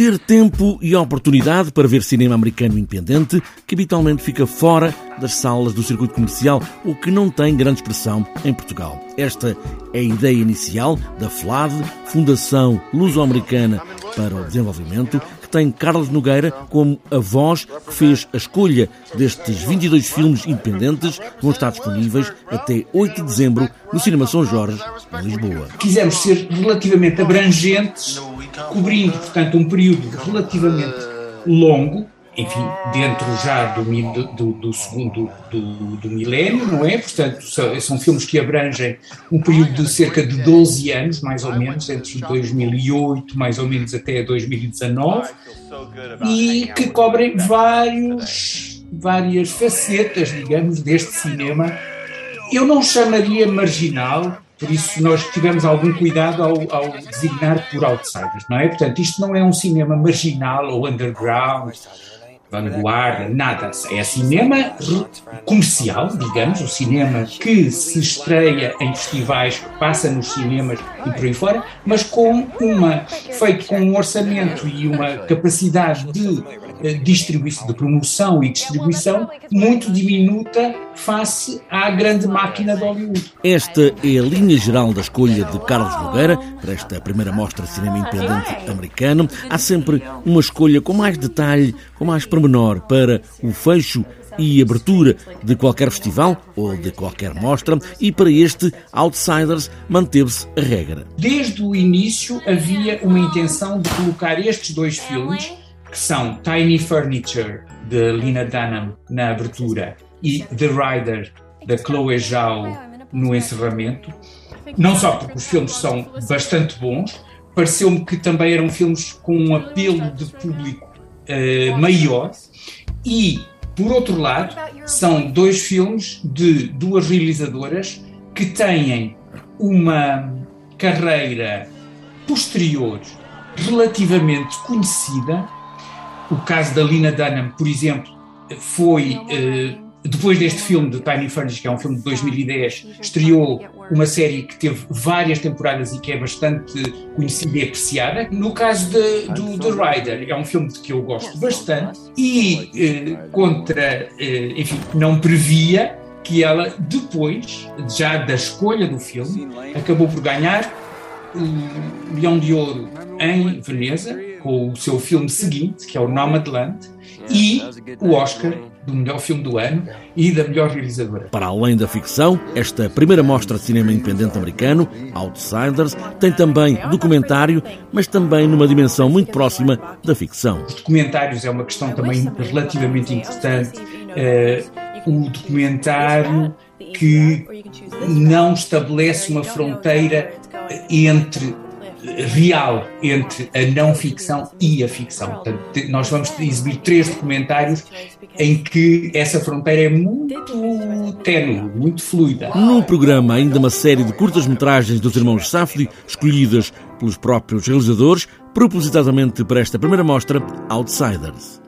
ter tempo e oportunidade para ver cinema americano independente que habitualmente fica fora das salas do circuito comercial ou que não tem grande expressão em Portugal. Esta é a ideia inicial da FLAD, Fundação Luso-Americana para o Desenvolvimento, que tem Carlos Nogueira como a voz que fez a escolha destes 22 filmes independentes que vão estar disponíveis até 8 de dezembro no Cinema São Jorge, em Lisboa. Quisemos ser relativamente abrangentes cobrindo, portanto, um período relativamente longo, enfim, dentro já do, do, do segundo do, do, milénio, não é? Portanto, são, são, filmes que abrangem um período de cerca de 12 anos, mais ou menos, entre 2008, mais ou menos, até 2019, e que cobrem vários, várias facetas, digamos, deste cinema. Eu não chamaria marginal, por isso nós tivemos algum cuidado ao, ao, designar por outsiders, não é? Portanto, isto não é um cinema marginal ou underground, vanguarda, nada. É cinema comercial, digamos, o cinema que se estreia em festivais, que passa nos cinemas e por aí fora, mas com uma, feito com um orçamento e uma capacidade de distribuição, de promoção e distribuição muito diminuta face à grande máquina de Hollywood. Esta é a linha geral da escolha de Carlos Nogueira para esta primeira mostra de cinema independente americano. Há sempre uma escolha com mais detalhe, com mais pormenor para o fecho e abertura de qualquer festival ou de qualquer mostra, e para este Outsiders manteve-se a regra. Desde o início havia uma intenção de colocar estes dois filmes que são Tiny Furniture, de Lina Dunham, na abertura, e The Rider, da Chloe Zhao, no encerramento. Não só porque os filmes são bastante bons, pareceu-me que também eram filmes com um apelo de público uh, maior, e, por outro lado, são dois filmes de duas realizadoras que têm uma carreira posterior relativamente conhecida o caso da Lina Dunham, por exemplo, foi eh, depois deste filme de Tiny Furnish, que é um filme de 2010, estreou uma série que teve várias temporadas e que é bastante conhecida e apreciada. No caso de, do The Rider, é um filme de que eu gosto bastante e eh, contra, eh, enfim, não previa que ela depois, já da escolha do filme, acabou por ganhar o Leão de Ouro em Veneza, com o seu filme seguinte, que é o Nomadland, e o Oscar do melhor filme do ano e da melhor realizadora. Para além da ficção, esta primeira mostra de cinema independente americano, Outsiders, tem também documentário, mas também numa dimensão muito próxima da ficção. Os documentários é uma questão também relativamente importante. Uh, o documentário que não estabelece uma fronteira entre real entre a não ficção e a ficção. Portanto, nós vamos exibir três documentários em que essa fronteira é muito ténue, muito fluida. No programa, ainda uma série de curtas-metragens dos irmãos Safdie, escolhidas pelos próprios realizadores, propositadamente para esta primeira mostra, Outsiders.